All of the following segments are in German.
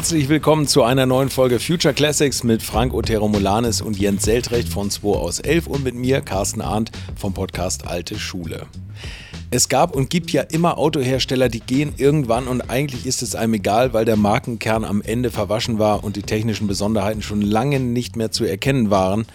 Herzlich willkommen zu einer neuen Folge Future Classics mit Frank Otero Molanes und Jens Seltrecht von 2 aus 11 und mit mir, Carsten Arndt vom Podcast Alte Schule. Es gab und gibt ja immer Autohersteller, die gehen irgendwann und eigentlich ist es einem egal, weil der Markenkern am Ende verwaschen war und die technischen Besonderheiten schon lange nicht mehr zu erkennen waren.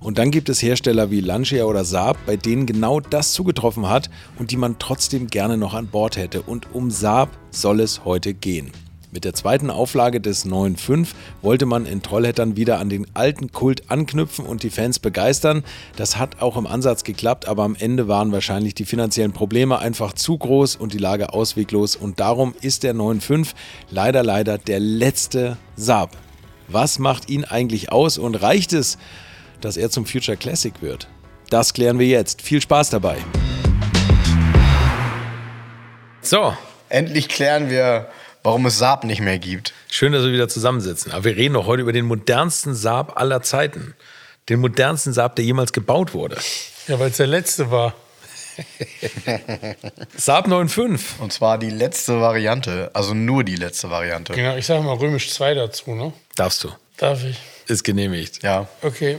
Und dann gibt es Hersteller wie Lancia oder Saab, bei denen genau das zugetroffen hat und die man trotzdem gerne noch an Bord hätte. Und um Saab soll es heute gehen. Mit der zweiten Auflage des 9.5 wollte man in Trollhättern wieder an den alten Kult anknüpfen und die Fans begeistern. Das hat auch im Ansatz geklappt, aber am Ende waren wahrscheinlich die finanziellen Probleme einfach zu groß und die Lage ausweglos und darum ist der 9.5 leider leider der letzte Saab. Was macht ihn eigentlich aus und reicht es, dass er zum Future Classic wird? Das klären wir jetzt. Viel Spaß dabei. So. Endlich klären wir warum es Saab nicht mehr gibt. Schön, dass wir wieder zusammensitzen. Aber wir reden doch heute über den modernsten Saab aller Zeiten. Den modernsten Saab, der jemals gebaut wurde. Ja, weil es der letzte war. Saab 9.5. Und zwar die letzte Variante, also nur die letzte Variante. Genau, ich sage mal römisch 2 dazu, ne? Darfst du. Darf ich? Ist genehmigt. Ja. Okay.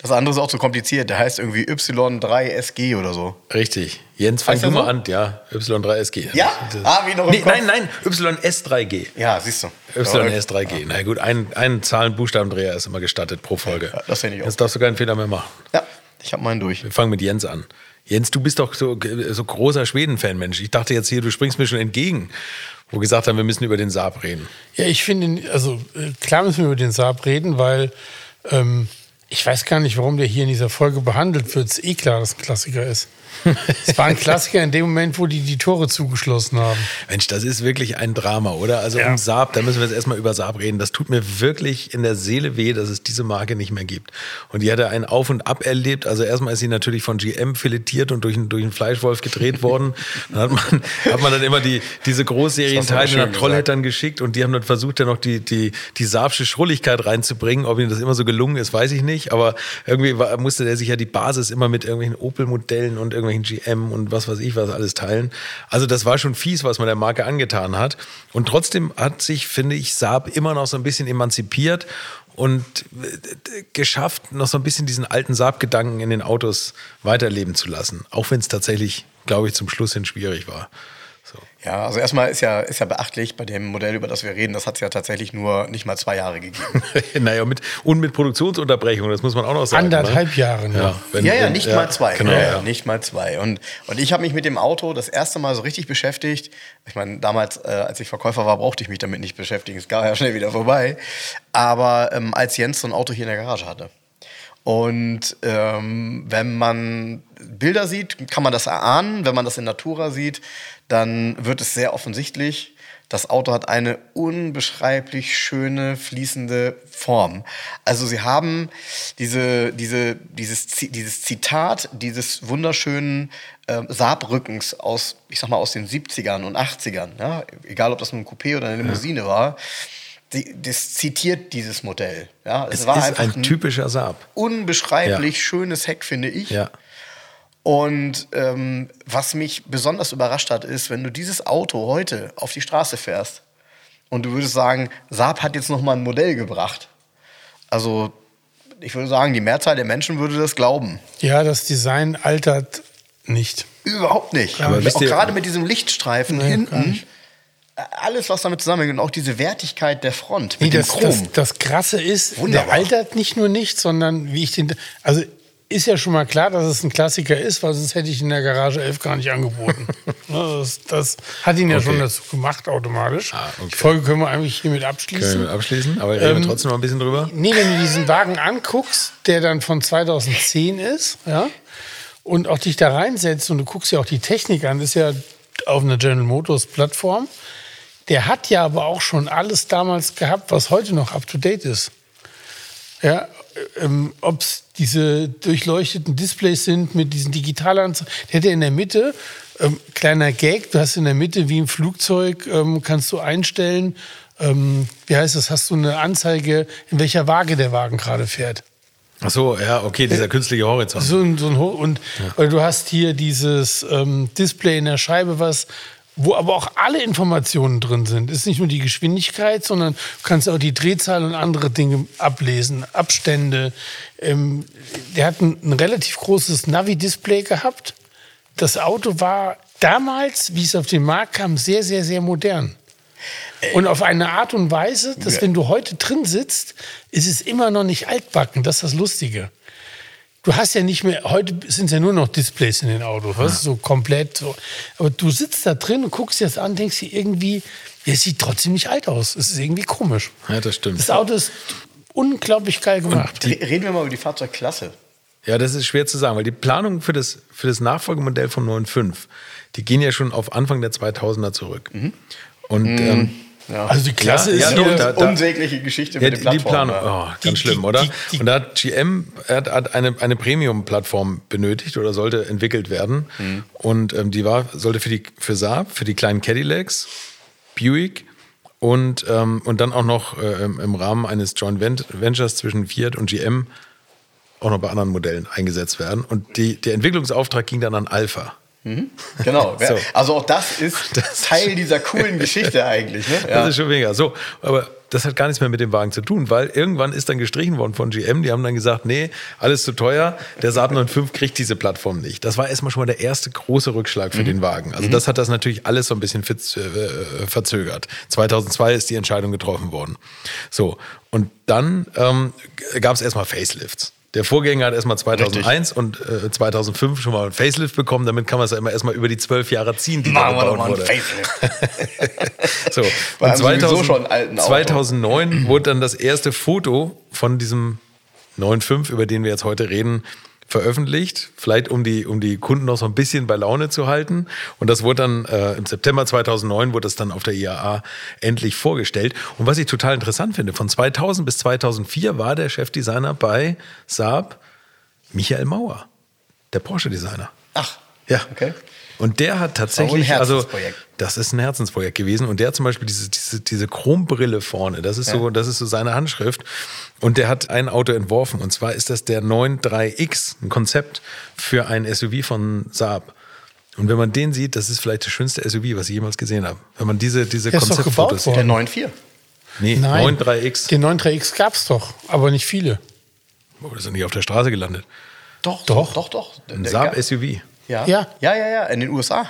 Das andere ist auch zu kompliziert. Der heißt irgendwie Y3SG oder so. Richtig. Jens, fang du mal so? an. Ja, Y3SG. Ja? Ah, wie noch nee, Nein, nein, YS3G. Ja, siehst du. YS3G. Na gut, ein, ein Zahlen-Buchstabendreher ist immer gestattet pro Folge. Ja, das finde ich auch. Jetzt darfst du keinen Fehler mehr machen. Ja, ich habe meinen durch. Wir fangen mit Jens an. Jens, du bist doch so, so großer Schweden-Fan, Mensch. Ich dachte jetzt hier, du springst mir schon entgegen wo wir gesagt haben, wir müssen über den Saab reden. Ja, ich finde, also äh, klar müssen wir über den Saab reden, weil ähm, ich weiß gar nicht, warum der hier in dieser Folge behandelt wird. Es ist eh klar, dass es ein Klassiker ist. Es war ein Klassiker in dem Moment, wo die die Tore zugeschlossen haben. Mensch, das ist wirklich ein Drama, oder? Also ja. um Saab, da müssen wir jetzt erstmal über Saab reden. Das tut mir wirklich in der Seele weh, dass es diese Marke nicht mehr gibt. Und die hatte ein Auf und Ab erlebt. Also erstmal ist sie natürlich von GM filetiert und durch, einen, durch einen Fleischwolf gedreht worden. Dann hat man, hat man dann immer die, diese Großserienteile nach Trollhättern geschickt und die haben dann versucht, ja noch die, die, die Saabsche Schrulligkeit reinzubringen. Ob ihnen das immer so gelungen ist, weiß ich nicht. Aber irgendwie war, musste der sich ja die Basis immer mit irgendwelchen Opel-Modellen und irgendwelchen GM und was weiß ich was alles teilen. Also das war schon fies, was man der Marke angetan hat. Und trotzdem hat sich, finde ich, Saab immer noch so ein bisschen emanzipiert und äh, geschafft, noch so ein bisschen diesen alten Saab-Gedanken in den Autos weiterleben zu lassen. Auch wenn es tatsächlich, glaube ich, zum Schluss hin schwierig war. So. Ja, also erstmal ist ja, ist ja beachtlich bei dem Modell, über das wir reden, das hat es ja tatsächlich nur nicht mal zwei Jahre gegeben. naja, mit, und mit Produktionsunterbrechung, das muss man auch noch sagen. Anderthalb ne? Jahre, ne? Ja, wenn, ja, ja, nicht ja, mal zwei. Genau, ja, ja. Nicht mal zwei. Und, und ich habe mich mit dem Auto das erste Mal so richtig beschäftigt. Ich meine, damals, äh, als ich Verkäufer war, brauchte ich mich damit nicht beschäftigen. Es gab ja schnell wieder vorbei. Aber ähm, als Jens so ein Auto hier in der Garage hatte. Und ähm, wenn man Bilder sieht, kann man das erahnen. Wenn man das in Natura sieht, dann wird es sehr offensichtlich. Das Auto hat eine unbeschreiblich schöne, fließende Form. Also sie haben diese, diese, dieses, dieses Zitat dieses wunderschönen äh, Saabrückens aus, ich sag mal, aus den 70ern und 80ern, ja? egal ob das nun ein Coupé oder eine Limousine ja. war, die, das zitiert dieses Modell. Ja? Es, es war ist ein, ein typischer Saab. Unbeschreiblich ja. schönes Heck, finde ich. Ja. Und ähm, was mich besonders überrascht hat, ist, wenn du dieses Auto heute auf die Straße fährst und du würdest sagen, Saab hat jetzt noch mal ein Modell gebracht. Also ich würde sagen, die Mehrzahl der Menschen würde das glauben. Ja, das Design altert nicht. Überhaupt nicht. Aber auch gerade mit diesem Lichtstreifen nee, hinten alles, was damit zusammenhängt und auch diese Wertigkeit der Front mit nee, das, dem Chrom. Das, das Krasse ist, Wunderbar. der altert nicht nur nicht, sondern wie ich den, also ist ja schon mal klar, dass es ein Klassiker ist, weil sonst hätte ich in der Garage 11 gar nicht angeboten. Ne, das, das, hat ihn ja okay. schon dazu gemacht, automatisch. Ah, okay. Die Folge können wir eigentlich hiermit abschließen. Können wir abschließen, aber reden ähm, wir trotzdem noch ein bisschen drüber. Nee, wenn du diesen Wagen anguckst, der dann von 2010 ist, ja, und auch dich da reinsetzt und du guckst ja auch die Technik an, ist ja auf einer General Motors Plattform. Der hat ja aber auch schon alles damals gehabt, was heute noch up to date ist. Ja, ähm, ob es diese durchleuchteten Displays sind mit diesen Digitalanzeigen. Der hätte in der Mitte, ähm, kleiner Gag, du hast in der Mitte wie im Flugzeug, ähm, kannst du einstellen, ähm, wie heißt das, hast du eine Anzeige, in welcher Waage der Wagen gerade fährt. Ach so, ja, okay, dieser äh, künstliche Horizont. So, so ein, und ja. du hast hier dieses ähm, Display in der Scheibe, was wo aber auch alle Informationen drin sind. Es ist nicht nur die Geschwindigkeit, sondern du kannst auch die Drehzahl und andere Dinge ablesen, Abstände. Ähm, der hat ein, ein relativ großes Navi-Display gehabt. Das Auto war damals, wie es auf den Markt kam, sehr, sehr, sehr modern. Und auf eine Art und Weise, dass ja. wenn du heute drin sitzt, ist es immer noch nicht altbacken. Das ist das Lustige. Du hast ja nicht mehr, heute sind es ja nur noch Displays in den Autos, ja. so komplett so. Aber du sitzt da drin und guckst dir das an, denkst dir irgendwie, es sieht trotzdem nicht alt aus. Es ist irgendwie komisch. Ja, das stimmt. Das Auto ist unglaublich geil gemacht. Und reden wir mal über die Fahrzeugklasse. Ja, das ist schwer zu sagen, weil die Planung für das, für das Nachfolgemodell vom 9.5, die gehen ja schon auf Anfang der 2000er zurück. Mhm. Und mhm. ähm, ja. Also die Klasse ja, ist ja, doch, da, unsägliche Geschichte ja, mit dem Die Planung, oh, ganz die, schlimm, oder? Die, die, und da hat GM hat, hat eine, eine Premium-Plattform benötigt oder sollte entwickelt werden. Mhm. Und ähm, die war, sollte für die für Saab, für die kleinen Cadillacs, Buick und, ähm, und dann auch noch äh, im Rahmen eines Joint Ventures zwischen Fiat und GM auch noch bei anderen Modellen eingesetzt werden. Und die, der Entwicklungsauftrag ging dann an Alpha. Mhm. Genau. so. Also auch das ist das Teil dieser coolen Geschichte eigentlich. Ne? Ja. Das ist schon mega. So, aber das hat gar nichts mehr mit dem Wagen zu tun, weil irgendwann ist dann gestrichen worden von GM. Die haben dann gesagt, nee, alles zu teuer. Der Saab 9.5 kriegt diese Plattform nicht. Das war erstmal schon mal der erste große Rückschlag für mhm. den Wagen. Also mhm. das hat das natürlich alles so ein bisschen äh, verzögert. 2002 ist die Entscheidung getroffen worden. So, und dann ähm, gab es erstmal Facelifts. Der Vorgänger hat erstmal 2001 Richtig. und äh, 2005 schon mal ein Facelift bekommen. Damit kann man es ja immer erstmal über die zwölf Jahre ziehen, die Machen da gebaut wurde. so. und 2000, 2009 wurde dann das erste Foto von diesem 9.5, über den wir jetzt heute reden, veröffentlicht, vielleicht um die, um die Kunden noch so ein bisschen bei Laune zu halten. Und das wurde dann äh, im September 2009 wurde das dann auf der IAA endlich vorgestellt. Und was ich total interessant finde, von 2000 bis 2004 war der Chefdesigner bei Saab Michael Mauer, der Porsche-Designer. Ach, ja. Okay. Und der hat tatsächlich, also das ist ein Herzensprojekt gewesen. Und der hat zum Beispiel diese, diese, diese Chrombrille vorne, das ist ja. so, das ist so seine Handschrift. Und der hat ein Auto entworfen. Und zwar ist das der 93X, ein Konzept für ein SUV von Saab. Und wenn man den sieht, das ist vielleicht das schönste SUV, was ich jemals gesehen habe. Wenn man diese, diese Konzeptfotos sieht. Der 94? Nee, Nein, 93X. Den 93X gab es doch, aber nicht viele. Oh, das ist nicht auf der Straße gelandet. Doch, doch, doch, doch. Ein Saab SUV. Ja. ja. Ja, ja, ja, in den USA.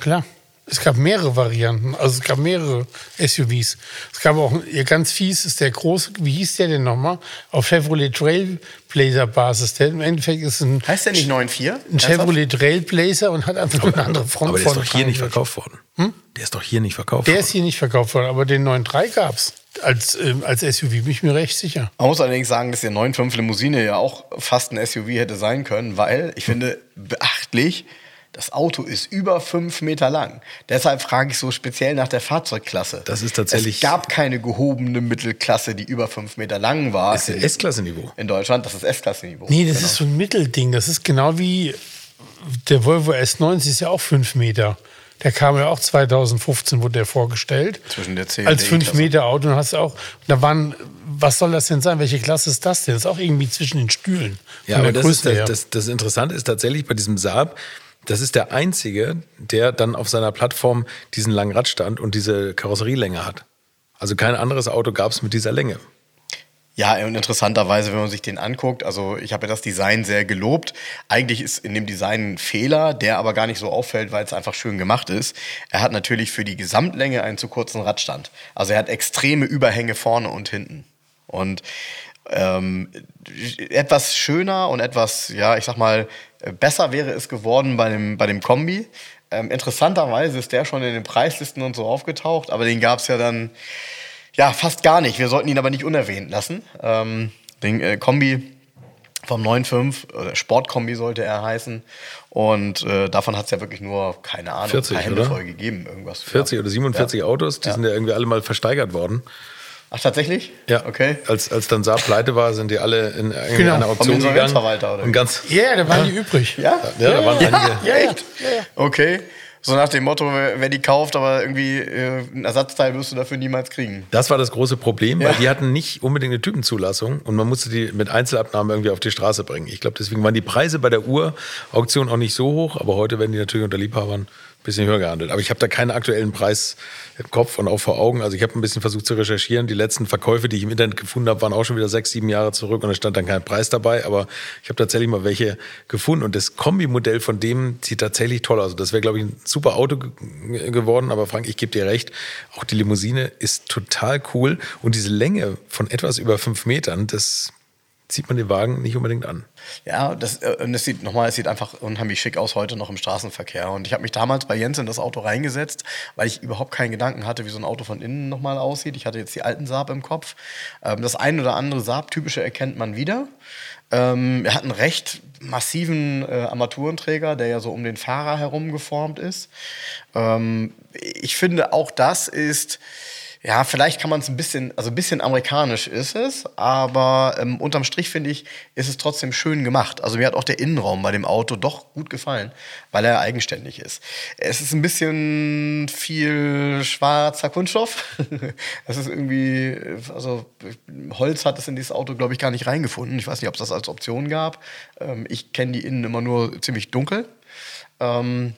Klar. Es gab mehrere Varianten, also es gab mehrere SUVs. Es gab auch, ganz fies ist der große, wie hieß der denn nochmal? Auf Chevrolet Trailblazer Basis. Der im Endeffekt ist ein. Heißt der nicht 9.4? Ein Chevrolet Trailblazer und hat einfach eine andere Front Aber der ist doch hier nicht verkauft worden. Hm? Der ist doch hier nicht verkauft der worden. Der ist hier nicht verkauft worden, aber den 9.3 gab es. Als, äh, als SUV bin ich mir recht sicher. Man muss allerdings sagen, dass der 9.5 Limousine ja auch fast ein SUV hätte sein können, weil ich finde beachtlich, das Auto ist über fünf Meter lang. Deshalb frage ich so speziell nach der Fahrzeugklasse. Das ist tatsächlich. Es gab keine gehobene Mittelklasse, die über fünf Meter lang war. Das ist S-Klasse-Niveau. In Deutschland, das ist S-Klasse-Niveau. Nee, das genau. ist so ein Mittelding. Das ist genau wie der Volvo S90 ist ja auch fünf Meter. Der kam ja auch 2015, wurde der vorgestellt. Zwischen der C Als 5 Meter Auto. Und hast du auch, da waren, was soll das denn sein? Welche Klasse ist das denn? Das ist auch irgendwie zwischen den Stühlen. Ja, aber das, ist, das, das, das Interessante ist tatsächlich bei diesem Saab, das ist der einzige, der dann auf seiner Plattform diesen langen Radstand und diese Karosserielänge hat. Also kein anderes Auto gab es mit dieser Länge. Ja, und interessanterweise, wenn man sich den anguckt, also ich habe ja das Design sehr gelobt. Eigentlich ist in dem Design ein Fehler, der aber gar nicht so auffällt, weil es einfach schön gemacht ist. Er hat natürlich für die Gesamtlänge einen zu kurzen Radstand. Also er hat extreme Überhänge vorne und hinten. Und ähm, etwas schöner und etwas, ja, ich sag mal, besser wäre es geworden bei dem, bei dem Kombi. Ähm, interessanterweise ist der schon in den Preislisten und so aufgetaucht, aber den gab es ja dann ja fast gar nicht. Wir sollten ihn aber nicht unerwähnt lassen. Ähm, den äh, Kombi vom 9.5, oder Sportkombi sollte er heißen. Und äh, davon hat es ja wirklich nur, keine Ahnung, 40, ein Hände voll gegeben. Irgendwas. 40 oder 47 ja. Autos, die ja. sind ja irgendwie alle mal versteigert worden. Ach, tatsächlich? Ja. Okay. Als, als dann Saab pleite war, sind die alle in genau. eine Auktion gegangen. Oder? Und ganz ja, da waren die übrig. Ja? Ja, ja da waren ja, einige. Ja, echt? Okay. So nach dem Motto, wer die kauft, aber irgendwie äh, ein Ersatzteil wirst du dafür niemals kriegen. Das war das große Problem, weil die hatten nicht unbedingt eine Typenzulassung und man musste die mit Einzelabnahmen irgendwie auf die Straße bringen. Ich glaube, deswegen waren die Preise bei der Urauktion auch nicht so hoch, aber heute werden die natürlich unter Liebhabern bisschen höher gehandelt. Aber ich habe da keinen aktuellen Preis im Kopf und auch vor Augen. Also ich habe ein bisschen versucht zu recherchieren. Die letzten Verkäufe, die ich im Internet gefunden habe, waren auch schon wieder sechs, sieben Jahre zurück und da stand dann kein Preis dabei. Aber ich habe tatsächlich mal welche gefunden und das Kombimodell von dem sieht tatsächlich toll aus. Also das wäre, glaube ich, ein super Auto geworden. Aber Frank, ich gebe dir recht, auch die Limousine ist total cool und diese Länge von etwas über fünf Metern, das zieht man den Wagen nicht unbedingt an. Ja, das, äh, und es sieht nochmal, es sieht einfach unheimlich schick aus heute noch im Straßenverkehr. Und ich habe mich damals bei Jens in das Auto reingesetzt, weil ich überhaupt keinen Gedanken hatte, wie so ein Auto von innen nochmal aussieht. Ich hatte jetzt die alten Saab im Kopf. Ähm, das ein oder andere Saab-typische erkennt man wieder. Ähm, er hat einen recht massiven äh, Armaturenträger, der ja so um den Fahrer herum geformt ist. Ähm, ich finde, auch das ist ja, vielleicht kann man es ein bisschen, also ein bisschen amerikanisch ist es, aber ähm, unterm Strich finde ich, ist es trotzdem schön gemacht. Also mir hat auch der Innenraum bei dem Auto doch gut gefallen, weil er eigenständig ist. Es ist ein bisschen viel schwarzer Kunststoff. das ist irgendwie, also Holz hat es in dieses Auto, glaube ich, gar nicht reingefunden. Ich weiß nicht, ob es das als Option gab. Ähm, ich kenne die Innen immer nur ziemlich dunkel. Ähm,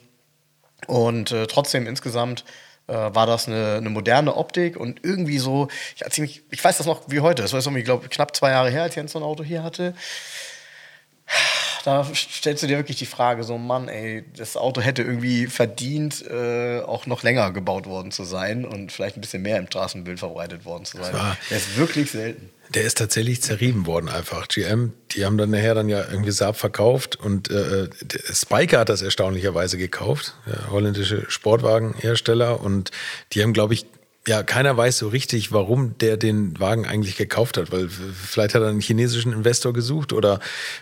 und äh, trotzdem insgesamt äh, war das eine, eine, moderne Optik und irgendwie so, ja, ziemlich, ich weiß das noch wie heute, das war irgendwie, glaube knapp zwei Jahre her, als Jens so ein Auto hier hatte. Da stellst du dir wirklich die Frage, so Mann, ey, das Auto hätte irgendwie verdient, äh, auch noch länger gebaut worden zu sein und vielleicht ein bisschen mehr im Straßenbild verbreitet worden zu sein. Das ist wirklich selten. Der ist tatsächlich zerrieben worden einfach. GM, die haben dann nachher dann ja irgendwie Saab verkauft und äh, Spiker hat das erstaunlicherweise gekauft, der holländische Sportwagenhersteller und die haben glaube ich ja, keiner weiß so richtig, warum der den Wagen eigentlich gekauft hat, weil vielleicht hat er einen chinesischen Investor gesucht oder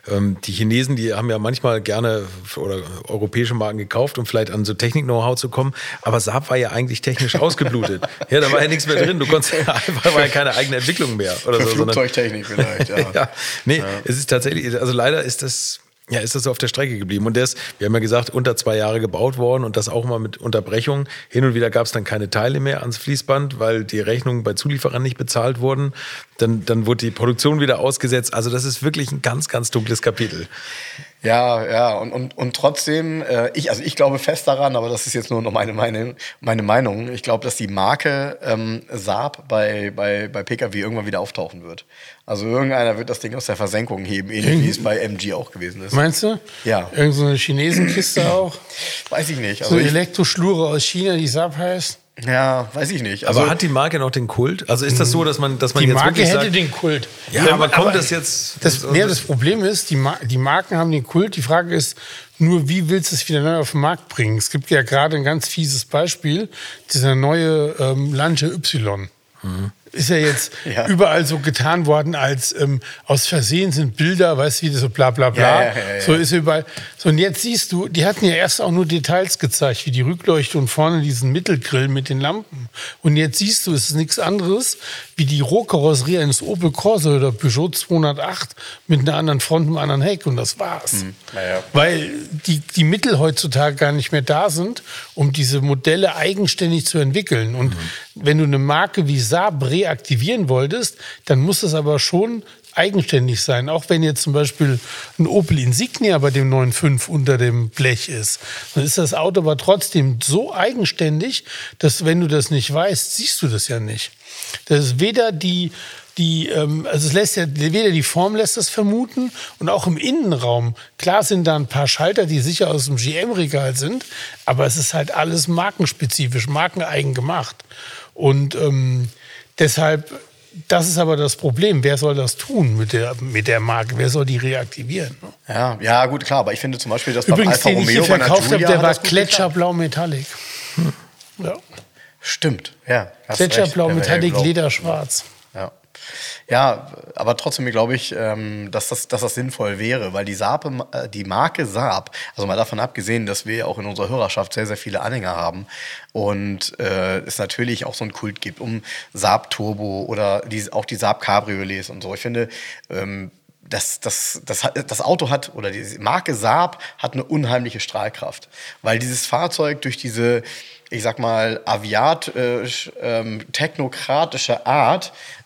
ähm, die Chinesen, die haben ja manchmal gerne oder europäische Marken gekauft, um vielleicht an so Technik-Know-how zu kommen, aber Saab war ja eigentlich technisch ausgeblutet. ja, da war ja nichts mehr drin, du konntest ja einfach, war ja keine eigene Entwicklung mehr oder so. Flugzeugtechnik vielleicht, ja. ja. Nee, ja. es ist tatsächlich, also leider ist das ja, ist das so auf der Strecke geblieben. Und der ist, wir haben ja gesagt, unter zwei Jahre gebaut worden und das auch mal mit Unterbrechung. Hin und wieder gab es dann keine Teile mehr ans Fließband, weil die Rechnungen bei Zulieferern nicht bezahlt wurden. Dann, dann wurde die Produktion wieder ausgesetzt. Also das ist wirklich ein ganz, ganz dunkles Kapitel. Ja, ja, und, und, und trotzdem, äh, ich, also ich glaube fest daran, aber das ist jetzt nur noch meine, meine, meine Meinung. Ich glaube, dass die Marke ähm, Saab bei, bei, bei Pkw irgendwann wieder auftauchen wird. Also irgendeiner wird das Ding aus der Versenkung heben, ähnlich wie es bei MG auch gewesen ist. Meinst du? Ja. Irgend so eine Chinesenkiste auch? Weiß ich nicht. Also so Elektroschlure aus China, die Saab heißt? Ja, weiß ich nicht. Also, aber hat die Marke noch den Kult? Also ist das so, dass man, dass man die jetzt Marke wirklich hätte sagt, den Kult. Ja, ja aber kommt aber das jetzt? Das, das, ja, das Problem ist, die, Mar die Marken haben den Kult. Die Frage ist nur, wie willst du es wieder neu auf den Markt bringen? Es gibt ja gerade ein ganz fieses Beispiel, dieser neue ähm, Lancia Y. Mhm ist ja jetzt ja. überall so getan worden, als ähm, aus Versehen sind Bilder, weißt du, wie das so bla bla bla. Ja, ja, so ist überall. So, und jetzt siehst du, die hatten ja erst auch nur Details gezeigt, wie die Rückleuchte und vorne diesen Mittelgrill mit den Lampen. Und jetzt siehst du, es ist nichts anderes wie die Rohkarosserie eines Opel Corsa oder Peugeot 208 mit einer anderen Front und einem anderen Heck. Und das war's. Mhm. Weil die, die Mittel heutzutage gar nicht mehr da sind, um diese Modelle eigenständig zu entwickeln. Und mhm. wenn du eine Marke wie Saab reaktivieren wolltest, dann muss es aber schon eigenständig sein. Auch wenn jetzt zum Beispiel ein Opel Insignia bei dem 9.5 unter dem Blech ist, dann ist das Auto aber trotzdem so eigenständig, dass wenn du das nicht weißt, siehst du das ja nicht. Das ist weder die die, ähm, also es lässt ja, weder die Form lässt das vermuten und auch im Innenraum. Klar sind da ein paar Schalter, die sicher aus dem GM-Regal sind, aber es ist halt alles markenspezifisch, markeneigen gemacht. Und ähm, deshalb, das ist aber das Problem. Wer soll das tun mit der, mit der Marke? Wer soll die reaktivieren? Ja, ja, gut, klar. Aber ich finde zum Beispiel, dass Übrigens, Alfa den Romeo ich hier verkauft habe, der war Gletscherblau Metallic. Hm. Ja. Stimmt, ja. Gletscherblau Metallic, Lederschwarz. Ja. Ja, aber trotzdem glaube ich, ähm, dass, das, dass das sinnvoll wäre, weil die, Saab, äh, die Marke Saab, also mal davon abgesehen, dass wir ja auch in unserer Hörerschaft sehr, sehr viele Anhänger haben und äh, es natürlich auch so einen Kult gibt um Saab Turbo oder die, auch die Saab Cabriolets und so. Ich finde, ähm, das, das, das, das Auto hat, oder die Marke Saab hat eine unheimliche Strahlkraft, weil dieses Fahrzeug durch diese ich sag mal, aviatisch, ähm, technokratische Art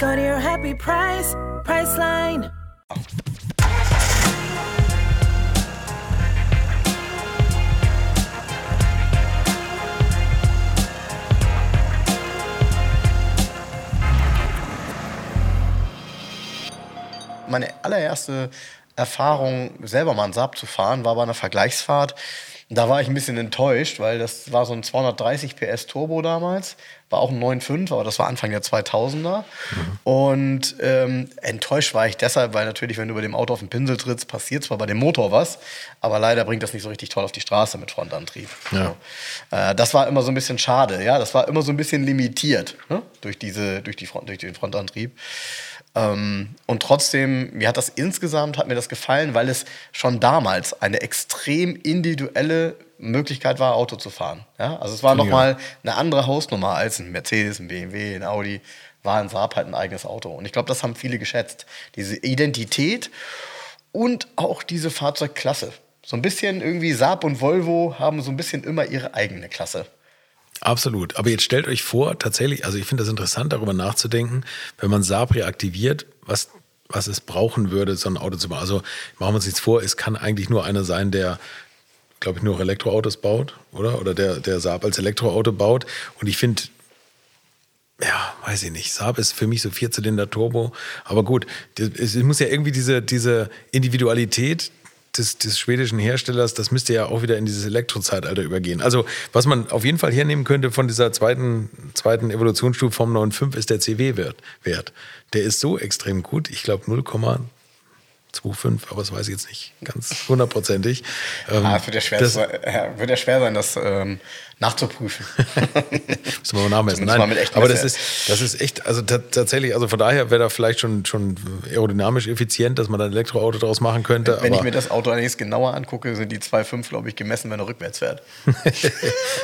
Go your happy price, Priceline. Meine allererste Erfahrung, selber mal einen Saab zu fahren, war bei einer Vergleichsfahrt. Da war ich ein bisschen enttäuscht, weil das war so ein 230 PS Turbo damals, war auch ein 9.5, aber das war Anfang der 2000er. Mhm. Und ähm, enttäuscht war ich deshalb, weil natürlich, wenn du über dem Auto auf den Pinsel trittst, passiert zwar bei dem Motor was, aber leider bringt das nicht so richtig toll auf die Straße mit Frontantrieb. Ja. So. Äh, das war immer so ein bisschen schade, ja, das war immer so ein bisschen limitiert ne? durch, diese, durch, die Front, durch den Frontantrieb. Ähm, und trotzdem, mir hat das insgesamt, hat mir das gefallen, weil es schon damals eine extrem individuelle Möglichkeit war, Auto zu fahren. Ja? Also es war nochmal eine andere Hausnummer als ein Mercedes, ein BMW, ein Audi, war ein Saab halt ein eigenes Auto. Und ich glaube, das haben viele geschätzt. Diese Identität und auch diese Fahrzeugklasse. So ein bisschen irgendwie Saab und Volvo haben so ein bisschen immer ihre eigene Klasse. Absolut. Aber jetzt stellt euch vor, tatsächlich, also ich finde das interessant, darüber nachzudenken, wenn man Saab reaktiviert, was, was es brauchen würde, so ein Auto zu bauen. Also machen wir uns jetzt vor, es kann eigentlich nur einer sein, der, glaube ich, nur Elektroautos baut, oder? Oder der, der Saab als Elektroauto baut. Und ich finde, ja, weiß ich nicht. Saab ist für mich so Vierzylinder Turbo. Aber gut, es muss ja irgendwie diese, diese Individualität des, des, schwedischen Herstellers, das müsste ja auch wieder in dieses Elektrozeitalter übergehen. Also, was man auf jeden Fall hernehmen könnte von dieser zweiten, zweiten Evolutionsstufe vom 9.5 ist der CW-Wert. Der ist so extrem gut. Ich glaube 0,25, aber das weiß ich jetzt nicht ganz hundertprozentig. Ähm, ah, wird, ja schwer, das, wird ja schwer sein, das ähm, nachzuprüfen. Müssen wir mal nachmessen. Nein, aber das ist, das ist echt, also tatsächlich, also von daher wäre da vielleicht schon, schon aerodynamisch effizient, dass man da ein Elektroauto daraus machen könnte. Wenn ich mir das Auto allerdings genauer angucke, sind die 2,5, glaube ich, gemessen, wenn er rückwärts fährt.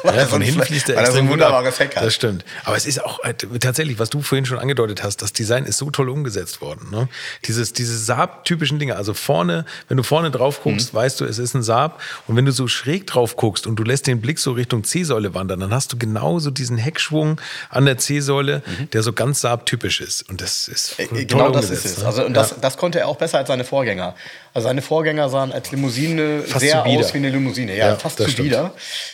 ja, von hinten fließt der extrem so ein wunderbares Heck hat. Das stimmt. Aber es ist auch äh, tatsächlich, was du vorhin schon angedeutet hast, das Design ist so toll umgesetzt worden. Ne? Dieses, diese Saab-typischen Dinge, also vorne, wenn du vorne drauf guckst, mhm. weißt du, es ist ein Saab. Und wenn du so schräg drauf guckst und du lässt den Blick so Richtung C C-Säule wandern, dann hast du genauso diesen Heckschwung an der C-Säule, mhm. der so ganz Saab-typisch ist. Und das ist äh, genau das ist es. Ne? Also und das, ja. das konnte er auch besser als seine Vorgänger. Also seine Vorgänger sahen als Limousine fast sehr aus wie eine Limousine. Ja, ja fast zu wieder.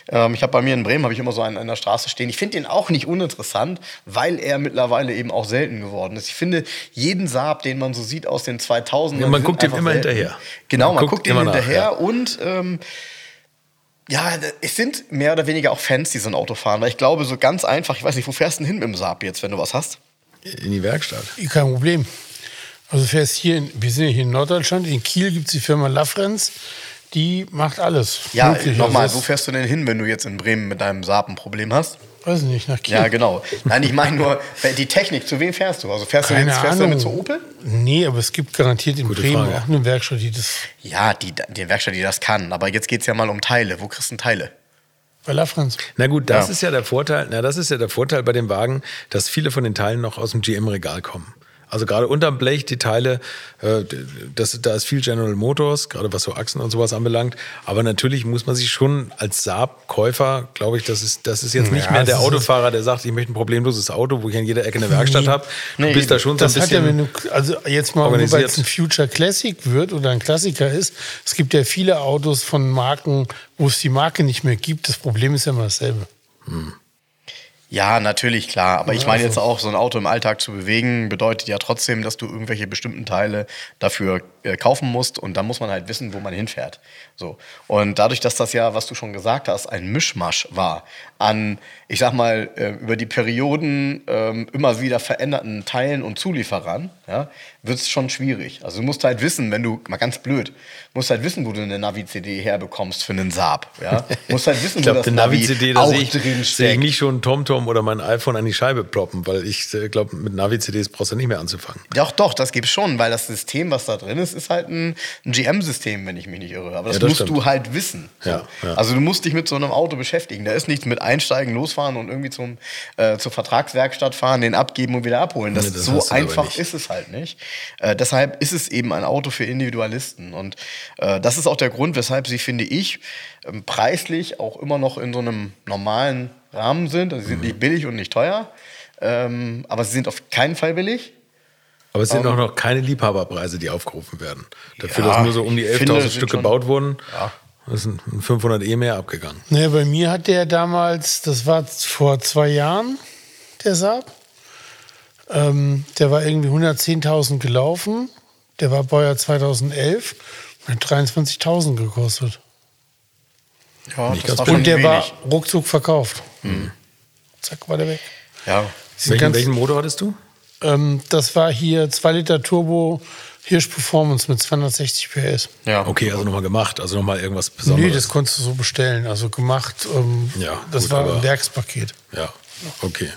Ähm, ich habe bei mir in Bremen habe ich immer so einen an der Straße stehen. Ich finde den auch nicht uninteressant, weil er mittlerweile eben auch selten geworden ist. Ich finde jeden Saab, den man so sieht aus den 2000ern, ja, man guckt dem immer selten. hinterher. Genau, man, man guckt, guckt ihm hinterher nach, ja. und ähm, ja, es sind mehr oder weniger auch Fans, die so ein Auto fahren. Weil ich glaube, so ganz einfach, ich weiß nicht, wo fährst du denn hin mit dem Saab jetzt, wenn du was hast? In die Werkstatt. Kein Problem. Also fährst hier, in, wir sind ja hier in Norddeutschland, in Kiel gibt es die Firma Lafrenz, die macht alles. Ja, nochmal, wo fährst du denn hin, wenn du jetzt in Bremen mit deinem Saab ein Problem hast? Weiß nicht, nach Kiel. Ja, genau. Nein, ich meine nur, die Technik, zu wem fährst du? Also fährst, Keine du, jetzt, fährst du damit zu Opel? Nee, aber es gibt garantiert in Gute Bremen Frage. auch eine Werkstatt, die das. Ja, die, die Werkstatt, die das kann. Aber jetzt geht es ja mal um Teile. Wo kriegst du Teile? Bei Lafrance. Na gut, das ja. ist ja der Vorteil, na, das ist ja der Vorteil bei dem Wagen, dass viele von den Teilen noch aus dem GM-Regal kommen. Also gerade unterm Blech, die Teile, äh, das, da ist viel General Motors, gerade was so Achsen und sowas anbelangt. Aber natürlich muss man sich schon als Saab-Käufer, glaube ich, das ist, das ist jetzt nicht ja, mehr der Autofahrer, der sagt, ich möchte ein problemloses Auto, wo ich an jeder Ecke eine Werkstatt habe. Du nee, bist da schon so ein bisschen. Ja, du, also jetzt mal, weil es ein Future Classic wird oder ein Klassiker ist. Es gibt ja viele Autos von Marken, wo es die Marke nicht mehr gibt. Das Problem ist ja immer dasselbe. Hm. Ja, natürlich, klar. Aber ich meine jetzt auch, so ein Auto im Alltag zu bewegen, bedeutet ja trotzdem, dass du irgendwelche bestimmten Teile dafür äh, kaufen musst. Und da muss man halt wissen, wo man hinfährt. So. Und dadurch, dass das ja, was du schon gesagt hast, ein Mischmasch war an, ich sag mal, äh, über die Perioden äh, immer wieder veränderten Teilen und Zulieferern, ja, wird es schon schwierig. Also du musst halt wissen, wenn du, mal ganz blöd, musst halt wissen, wo du eine Navi-CD herbekommst für einen Saab. Ja? musst halt wissen, ich glaub, wo das Navi-CD, da sehe ich. Sehe ich nicht schon TomTom kommen oder mein iPhone an die Scheibe ploppen, weil ich äh, glaube, mit Navi-CDs brauchst du nicht mehr anzufangen. Doch, doch, das gibt's schon, weil das System, was da drin ist, ist halt ein, ein GM-System, wenn ich mich nicht irre. Aber das, ja, das musst stimmt. du halt wissen. So. Ja, ja. Also du musst dich mit so einem Auto beschäftigen. Da ist nichts mit einsteigen, losfahren und irgendwie zum, äh, zur Vertragswerkstatt fahren, den abgeben und wieder abholen. Das, nee, das so einfach ist es halt nicht. Äh, deshalb ist es eben ein Auto für Individualisten. Und äh, das ist auch der Grund, weshalb sie, finde ich, ähm, preislich auch immer noch in so einem normalen Rahmen sind. Also sie sind mhm. nicht billig und nicht teuer, ähm, aber sie sind auf keinen Fall billig. Aber es sind um, auch noch keine Liebhaberpreise, die aufgerufen werden. Dafür, ja, dass nur so um die 11.000 Stück gebaut wurden, ja. ist ein 500 E mehr abgegangen. Naja, bei mir hat der damals, das war vor zwei Jahren, der Saab. Ähm, der war irgendwie 110.000 gelaufen. Der war Baujahr 2011 und hat 23.000 gekostet. Ja, und der wenig. war ruckzuck verkauft. Mhm. Zack, war der weg. Ja. Welchen, welchen, Motor hattest du? Ähm, das war hier 2 Liter Turbo Hirsch Performance mit 260 PS. Ja. Okay, also nochmal gemacht, also nochmal irgendwas Besonderes. Nee, das konntest du so bestellen. Also gemacht, ähm, ja, das gut, war ein Werkspaket. Ja, okay.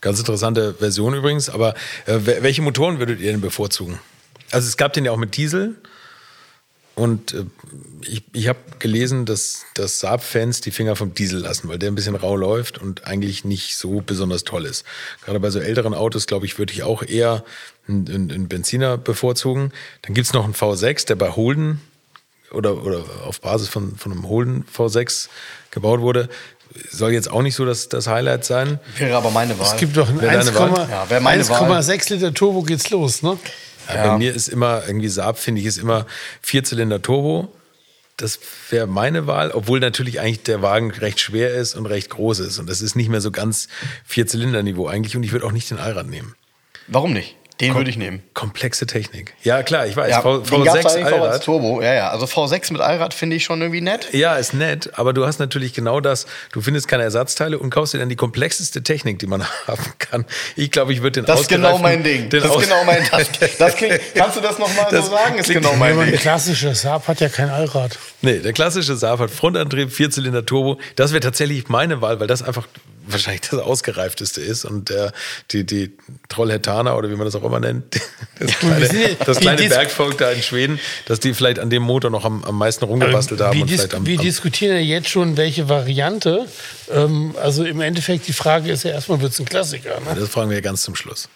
Ganz interessante Version übrigens. Aber äh, welche Motoren würdet ihr denn bevorzugen? Also es gab den ja auch mit Diesel. Und äh, ich, ich habe gelesen, dass, dass Saab-Fans die Finger vom Diesel lassen, weil der ein bisschen rau läuft und eigentlich nicht so besonders toll ist. Gerade bei so älteren Autos, glaube ich, würde ich auch eher einen, einen Benziner bevorzugen. Dann gibt es noch einen V6, der bei Holden oder, oder auf Basis von, von einem Holden V6 gebaut wurde. Soll jetzt auch nicht so das, das Highlight sein. Wäre aber meine Wahl. Es gibt doch einen 1,6 Liter Turbo geht's los, ne? Ja. Bei mir ist immer, irgendwie Saab, finde ich, ist immer Vierzylinder Turbo. Das wäre meine Wahl, obwohl natürlich eigentlich der Wagen recht schwer ist und recht groß ist. Und das ist nicht mehr so ganz Vierzylinder-Niveau eigentlich. Und ich würde auch nicht den Allrad nehmen. Warum nicht? Den würde ich nehmen. Komplexe Technik. Ja, klar, ich weiß. Ja, v, V6 Allrad. Turbo. Ja, ja. Also V6 mit Allrad finde ich schon irgendwie nett. Ja, ist nett. Aber du hast natürlich genau das. Du findest keine Ersatzteile und kaufst dir dann die komplexeste Technik, die man haben kann. Ich glaube, ich würde den Das ist genau mein Ding. Das ist genau mein das, das klingt, Kannst du das nochmal so sagen? Ist genau mein Ding. Der klassische Saab hat ja kein Allrad. Nee, der klassische Saab hat Frontantrieb, Vierzylinder Turbo. Das wäre tatsächlich meine Wahl, weil das einfach wahrscheinlich das ausgereifteste ist und der, die, die Trollhättaner oder wie man das auch immer nennt, das kleine, das kleine Bergvolk da in Schweden, dass die vielleicht an dem Motor noch am, am meisten rumgebastelt haben. Wir, dis am, wir diskutieren ja jetzt schon, welche Variante. Ähm, also im Endeffekt, die Frage ist ja erstmal, wird es ein Klassiker? Ne? Das fragen wir ganz zum Schluss.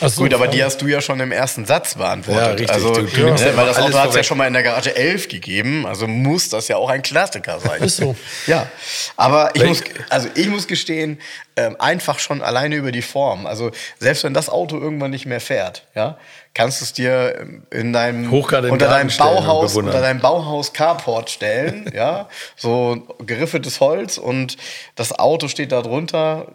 So, Gut, aber die hast du ja schon im ersten Satz beantwortet. Ja, richtig. Also, du, du ja, ne, weil das Auto hat es ja schon mal in der Garage 11 gegeben, also muss das ja auch ein Klassiker sein. Ist so. Ja, aber ich muss, also ich muss gestehen, ähm, einfach schon alleine über die Form. Also selbst wenn das Auto irgendwann nicht mehr fährt, ja, kannst du es dir in deinem unter deinem Bauhaus unter deinem Bauhaus Carport stellen, ja, so geriffeltes Holz und das Auto steht da drunter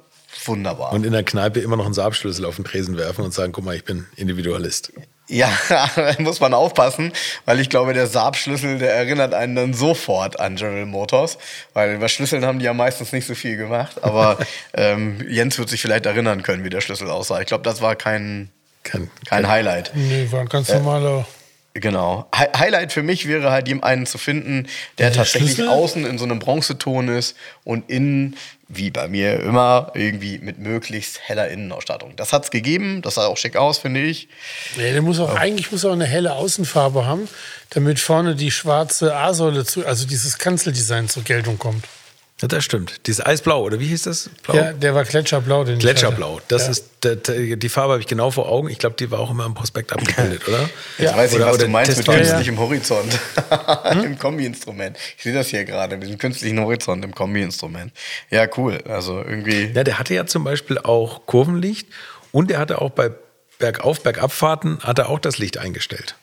wunderbar. Und in der Kneipe immer noch einen Saabschlüssel auf den Tresen werfen und sagen, guck mal, ich bin Individualist. Ja, da muss man aufpassen, weil ich glaube, der Saabschlüssel, der erinnert einen dann sofort an General Motors, weil über Schlüsseln haben die ja meistens nicht so viel gemacht, aber ähm, Jens wird sich vielleicht erinnern können, wie der Schlüssel aussah. Ich glaube, das war kein, kein, kein Highlight. Nee, war ein ganz normaler. Äh, Genau. Highlight für mich wäre halt, einen zu finden, der, der tatsächlich Schlüssel? außen in so einem Bronzeton ist und innen, wie bei mir immer, irgendwie mit möglichst heller Innenausstattung. Das hat es gegeben, das sah auch schick aus, finde ich. Nee, der muss auch, ja. eigentlich muss er auch eine helle Außenfarbe haben, damit vorne die schwarze A-Säule, zu, also dieses Kanzeldesign zur Geltung kommt. Ja, das stimmt. Dieses Eisblau, oder wie hieß das? Blau? Ja, der war Gletscherblau. Den Gletscherblau. Das ja. ist die, die Farbe habe ich genau vor Augen. Ich glaube, die war auch immer im Prospekt abgebildet, oder? Jetzt ja. weiß ich, oder, was du meinst mit künstlichem Horizont. Hm? Im Kombi-Instrument. Ich sehe das hier gerade mit dem künstlichen Horizont im Kombi-Instrument. Ja, cool. Also irgendwie. Ja, der hatte ja zum Beispiel auch Kurvenlicht und er hatte auch bei Bergauf, Bergabfahrten hat er auch das Licht eingestellt.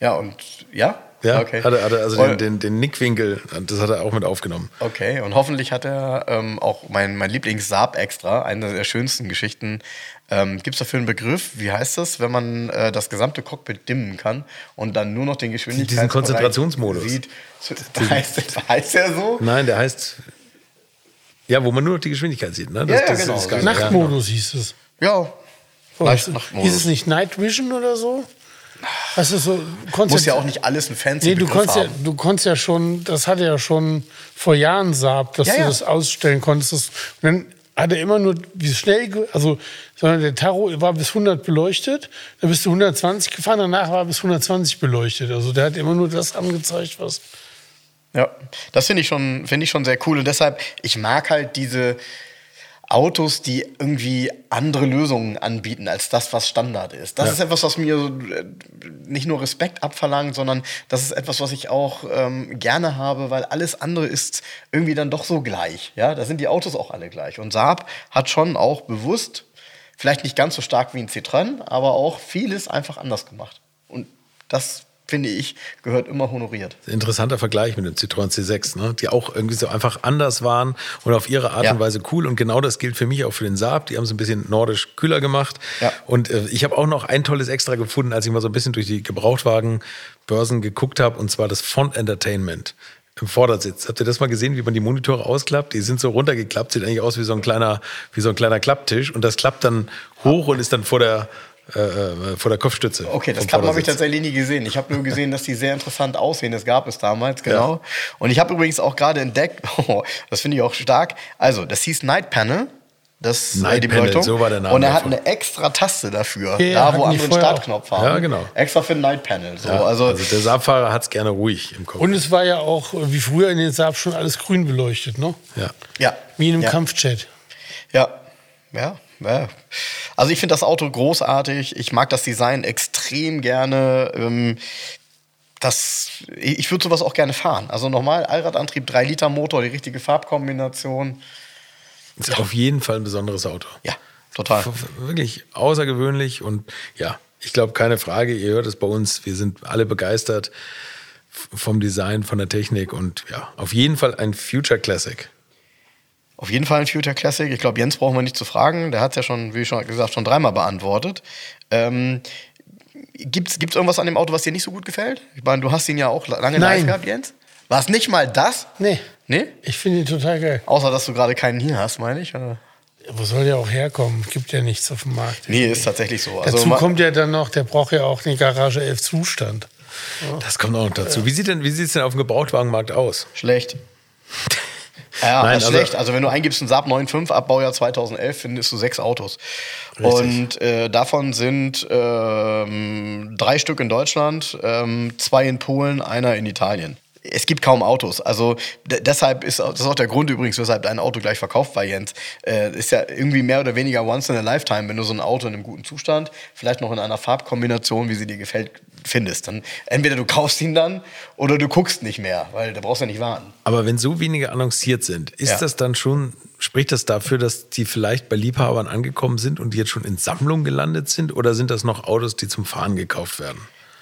Ja, und ja? Ja, okay. Hat er, hat er also den, den, den Nickwinkel, das hat er auch mit aufgenommen. Okay, und hoffentlich hat er ähm, auch mein, mein Lieblings-Saab-Extra, eine der schönsten Geschichten. Ähm, Gibt es dafür einen Begriff? Wie heißt das, wenn man äh, das gesamte Cockpit dimmen kann und dann nur noch den Geschwindigkeitsbereich Diesen Konzentrationsmodus. Sieht. Heißt, heißt der so? Nein, der heißt... Ja, wo man nur noch die Geschwindigkeit sieht. Ne? Das, ja, ja, das genau. Nachtmodus hieß es. Ja. Oh, Nachtmodus. Hieß es nicht Night Vision oder so? Also so Muss ja auch nicht alles ein fancy nee, du konntest haben. Ja, du konntest ja schon, das hatte ja schon vor Jahren Saab, dass ja, du ja. das ausstellen konntest. Und dann hat er immer nur wie schnell, also, sondern der Tacho war bis 100 beleuchtet, dann bist du 120 gefahren, danach war er bis 120 beleuchtet. Also der hat immer nur das angezeigt, was. Ja, das finde ich schon, finde ich schon sehr cool und deshalb, ich mag halt diese, Autos, die irgendwie andere Lösungen anbieten als das, was Standard ist. Das ja. ist etwas, was mir äh, nicht nur Respekt abverlangt, sondern das ist etwas, was ich auch ähm, gerne habe, weil alles andere ist irgendwie dann doch so gleich. Ja, da sind die Autos auch alle gleich. Und Saab hat schon auch bewusst, vielleicht nicht ganz so stark wie ein Citroën, aber auch vieles einfach anders gemacht. Und das finde ich, gehört immer honoriert. Interessanter Vergleich mit dem Citroën C6, ne? die auch irgendwie so einfach anders waren und auf ihre Art ja. und Weise cool. Und genau das gilt für mich auch für den Saab. Die haben es ein bisschen nordisch kühler gemacht. Ja. Und äh, ich habe auch noch ein tolles Extra gefunden, als ich mal so ein bisschen durch die Gebrauchtwagenbörsen geguckt habe, und zwar das Font Entertainment im Vordersitz. Habt ihr das mal gesehen, wie man die Monitore ausklappt? Die sind so runtergeklappt, sieht eigentlich aus wie so ein kleiner, wie so ein kleiner Klapptisch. Und das klappt dann hoch und ist dann vor der äh, äh, vor der Kopfstütze. Okay, das habe ich tatsächlich nie gesehen. Ich habe nur gesehen, dass die sehr interessant aussehen. Das gab es damals, genau. Ja. Und ich habe übrigens auch gerade entdeckt, oh, das finde ich auch stark. Also, das hieß Night Panel. Das Night die Panel, so war der Name. Und er hat eine extra Taste dafür, ja, da wo andere einen Startknopf haben. Ja, genau. Extra für ein Night Panel. So, ja, also, also der Saab-Fahrer hat es gerne ruhig im Kopf. Und es war ja auch, wie früher in den Saab, schon alles grün beleuchtet, ne? Ja. ja. Wie in einem ja. Kampfjet. Ja, ja. Ja. Also ich finde das Auto großartig. Ich mag das Design extrem gerne. Ähm, das, ich würde sowas auch gerne fahren. Also nochmal, Allradantrieb, 3 Liter Motor, die richtige Farbkombination. Ist ja. auf jeden Fall ein besonderes Auto. Ja, total. Wirklich außergewöhnlich und ja, ich glaube, keine Frage, ihr hört es bei uns, wir sind alle begeistert vom Design, von der Technik und ja, auf jeden Fall ein Future Classic. Auf jeden Fall ein Future Classic. Ich glaube, Jens brauchen wir nicht zu fragen. Der hat es ja schon, wie schon gesagt, schon dreimal beantwortet. Ähm, Gibt es irgendwas an dem Auto, was dir nicht so gut gefällt? Ich meine, du hast ihn ja auch lange Nein. live gehabt, Jens. War es nicht mal das? Nee. Nee? Ich finde ihn total geil. Außer, dass du gerade keinen hier hast, meine ich. Oder? Wo soll der auch herkommen? Gibt ja nichts auf dem Markt. Nee, ist tatsächlich so. Also Dazu kommt ja dann noch, der braucht ja auch den Garage 11 Zustand. Das kommt auch noch dazu. Wie sieht es denn auf dem Gebrauchtwagenmarkt aus? Schlecht. Ja, Nein, das ist also, schlecht. Also wenn du eingibst ein Saab 9.5 Abbaujahr 2011, findest du sechs Autos. Richtig. Und äh, davon sind ähm, drei Stück in Deutschland, ähm, zwei in Polen, einer in Italien es gibt kaum Autos. Also deshalb ist das ist auch der Grund übrigens, weshalb dein Auto gleich verkauft war, Jens. Äh, ist ja irgendwie mehr oder weniger once in a lifetime, wenn du so ein Auto in einem guten Zustand, vielleicht noch in einer Farbkombination, wie sie dir gefällt, findest. Dann entweder du kaufst ihn dann oder du guckst nicht mehr, weil da brauchst du ja nicht warten. Aber wenn so wenige annonciert sind, ist ja. das dann schon, spricht das dafür, dass die vielleicht bei Liebhabern angekommen sind und die jetzt schon in Sammlung gelandet sind? Oder sind das noch Autos, die zum Fahren gekauft werden?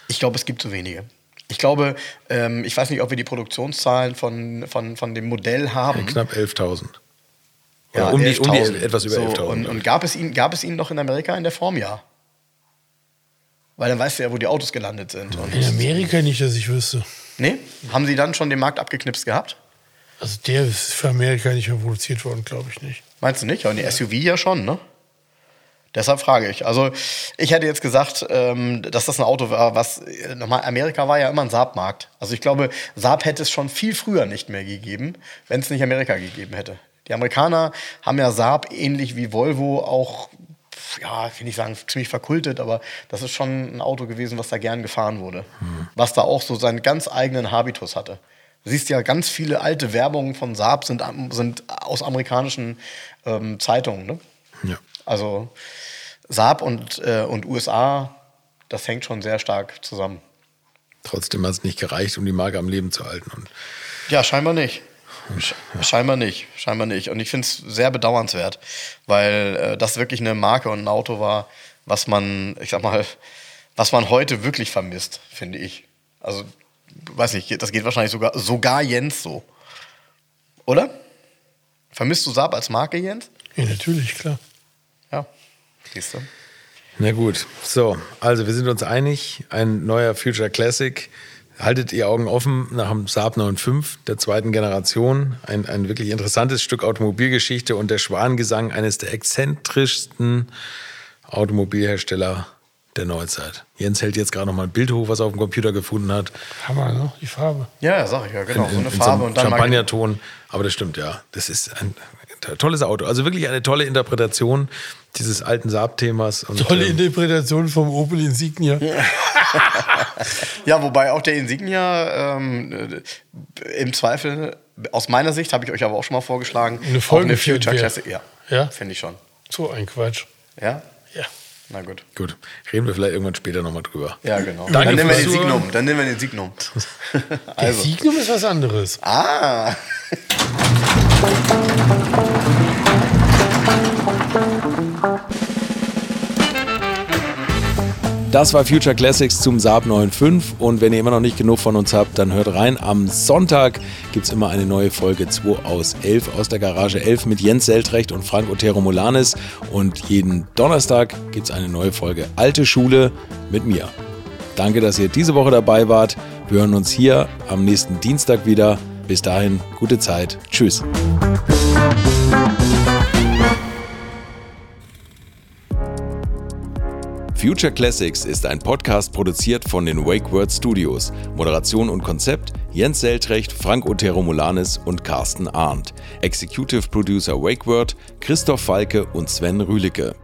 Ich glaube, es gibt zu wenige. Ich glaube, ähm, ich weiß nicht, ob wir die Produktionszahlen von, von, von dem Modell haben. Knapp 11.000. Ja, um, die, um die etwas über so, 11.000. Und, und, gab, es ihn, gab es ihn noch in Amerika in der Form? Ja. Weil dann weißt du ja, wo die Autos gelandet sind. Und in Amerika nicht, dass ich wüsste. Nee? Haben sie dann schon den Markt abgeknipst gehabt? Also der ist für Amerika nicht mehr produziert worden, glaube ich nicht. Meinst du nicht? Ja, und die SUV ja schon, ne? Deshalb frage ich. Also ich hätte jetzt gesagt, ähm, dass das ein Auto war, was äh, nochmal Amerika war ja immer ein Saab-Markt. Also ich glaube, Saab hätte es schon viel früher nicht mehr gegeben, wenn es nicht Amerika gegeben hätte. Die Amerikaner haben ja Saab ähnlich wie Volvo auch, ja, ich will nicht sagen ziemlich verkultet, aber das ist schon ein Auto gewesen, was da gern gefahren wurde. Mhm. Was da auch so seinen ganz eigenen Habitus hatte. Du siehst ja ganz viele alte Werbungen von Saab sind, sind aus amerikanischen ähm, Zeitungen. Ne? Ja. Also Saab und, äh, und USA, das hängt schon sehr stark zusammen. Trotzdem hat es nicht gereicht, um die Marke am Leben zu halten. Ja, scheinbar nicht. Scheinbar nicht, scheinbar nicht. Und ich finde es sehr bedauernswert, weil äh, das wirklich eine Marke und ein Auto war, was man, ich sag mal, was man heute wirklich vermisst, finde ich. Also, weiß nicht, das geht wahrscheinlich sogar, sogar Jens so. Oder? Vermisst du Saab als Marke, Jens? Ja, natürlich, klar. Ja, siehst du. Na gut, so, also wir sind uns einig, ein neuer Future Classic. Haltet ihr Augen offen nach dem Saab 9.5 der zweiten Generation. Ein, ein wirklich interessantes Stück Automobilgeschichte und der Schwangesang eines der exzentrischsten Automobilhersteller der Neuzeit. Jens hält jetzt gerade noch mal ein Bild hoch, was er auf dem Computer gefunden hat. Hammer, ne? Die Farbe. Ja, sag ich ja, genau. In, in, so eine Farbe so und dann Champagnerton. Aber das stimmt, ja. Das ist ein tolles Auto. Also wirklich eine tolle Interpretation dieses alten Saab-Themas. Tolle ähm, Interpretation vom Opel Insignia. ja, wobei auch der Insignia ähm, im Zweifel, aus meiner Sicht, habe ich euch aber auch schon mal vorgeschlagen, eine Folge eine Future Classic. Ja, ja? finde ich schon. So ein Quatsch. Ja? Ja. Na gut. Gut. Reden wir vielleicht irgendwann später nochmal drüber. Ja, genau. Danke Dann nehmen wir den Signum. Dann nehmen wir den Signum. Der Signum ist was anderes. Ah. Das war Future Classics zum Saab 9.5 und wenn ihr immer noch nicht genug von uns habt, dann hört rein. Am Sonntag gibt es immer eine neue Folge 2 aus 11 aus der Garage 11 mit Jens Seltrecht und Frank Otero Molanis und jeden Donnerstag gibt es eine neue Folge Alte Schule mit mir. Danke, dass ihr diese Woche dabei wart. Wir hören uns hier am nächsten Dienstag wieder. Bis dahin, gute Zeit. Tschüss. Future Classics ist ein Podcast produziert von den Wake Word Studios. Moderation und Konzept Jens Seltrecht, Frank Otero Molanis und Carsten Arndt. Executive Producer Wake Word Christoph Falke und Sven Rühlicke.